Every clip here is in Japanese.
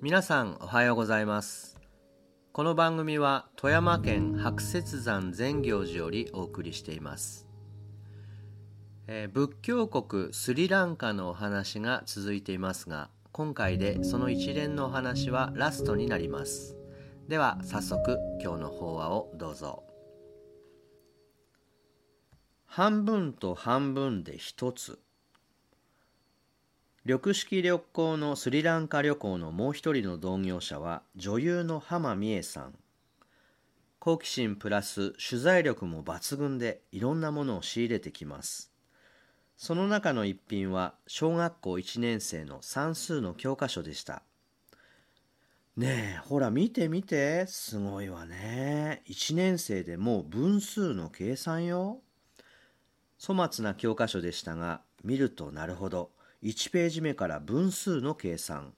皆さんおはようございます。この番組は富山県白雪山善行寺よりお送りしています、えー仏教国スリランカのお話が続いていますが今回でその一連のお話はラストになります。では早速今日の法話をどうぞ。半分と半分で一つ。緑式旅行のスリランカ旅行のもう一人の同業者は女優の浜美恵さん。好奇心プラス取材力も抜群でいろんなものを仕入れてきます。その中の一品は小学校1年生の算数の教科書でした。ねえほら見て見て。すごいわね。1年生でもう分数の計算よ。粗末な教科書でしたが見るとなるほど。1ページ目から分数の計算。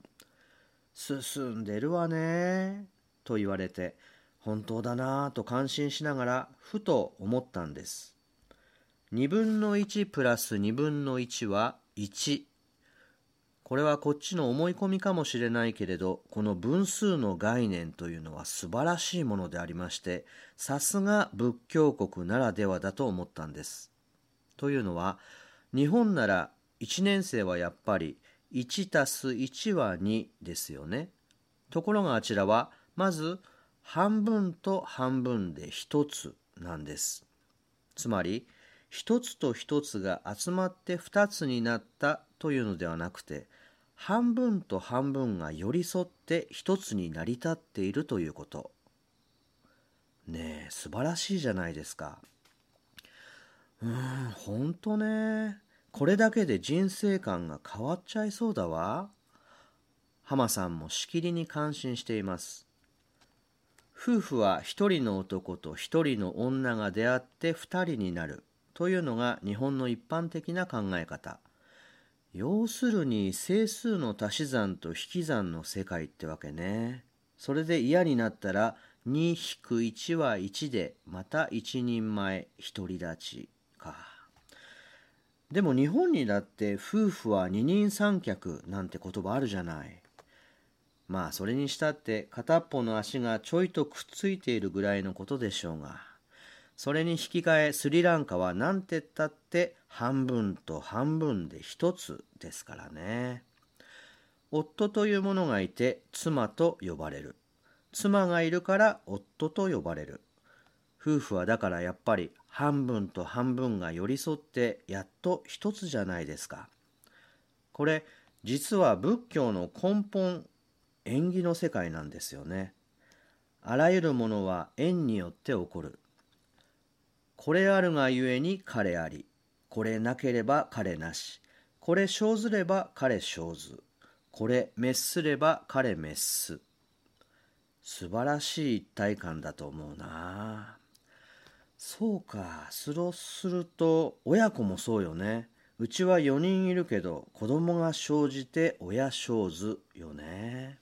進んでるわね。と言われて本当だなと感心しながらふと思ったんです。2分の1プラス2分の1は1これはこっちの思い込みかもしれないけれどこの分数の概念というのは素晴らしいものでありましてさすが仏教国ならではだと思ったんです。というのは日本なら1年生はやっぱり1たす1は2ですよね。ところがあちらはまず半分と半分で1つなんです。つまり1つと1つが集まって2つになったというのではなくて半分と半分が寄り添って1つに成り立っているということ。ねえ素晴らしいじゃないですか。うんほんとね。これだけで人生観が変わっちゃいそうだわ。浜さんもしきりに感心しています。夫婦は一人の男と一人の女が出会って二人になる。というのが日本の一般的な考え方。要するに整数の足し算と引き算の世界ってわけね。それで嫌になったら2-1は1でまた一人前独り立ちか。でも日本にだって夫婦は二人三脚なんて言葉あるじゃない。まあそれにしたって片っぽの足がちょいとくっついているぐらいのことでしょうが。それに引き換えスリランカは何てったって半分と半分で一つですからね。夫というものがいて妻と呼ばれる。妻がいるから夫と呼ばれる。夫婦はだからやっぱり半分と半分が寄り添ってやっと一つじゃないですか。これ実は仏教の根本縁起の世界なんですよね。あらゆるものは縁によって起こる。これあるがゆえに彼あり。これなければ彼なし。これ生ずれば彼生ず。これ滅すれば彼滅す。素晴らしい一体感だと思うな。そうかそうすると親子もそうよね。うちは4人いるけど子供が生じて親生ずよね。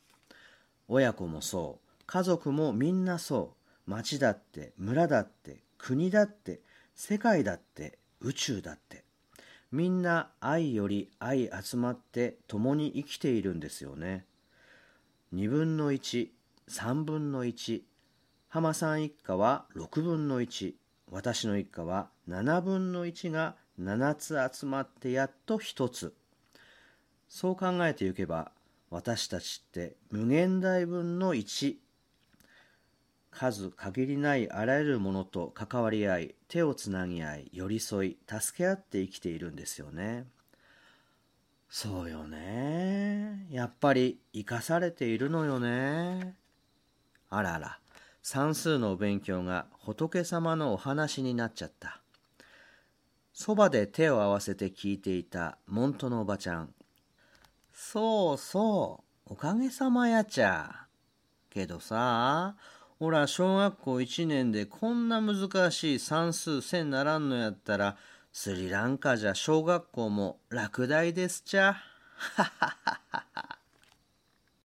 親子もそう。家族もみんなそう。町だって村だって国だって世界だって宇宙だって。みんな愛より愛集まって共に生きているんですよね。2分の13分の1浜さん一家は6分の1私の一家は7分の1が7つ集まってやっと1つ。そう考えていけば私たちって無限大分の1数限りないあらゆるものと関わり合い手をつなぎ合い寄り添い助け合って生きているんですよね。そうよね。やっぱり生かされているのよね。あらあら。算数のお勉強が仏様のお話になっちゃったそばで手を合わせて聞いていた門徒のおばちゃんそうそうおかげさまやちゃけどさほら小学校1年でこんな難しい算数せんならんのやったらスリランカじゃ小学校も落第ですちゃ。ははははは。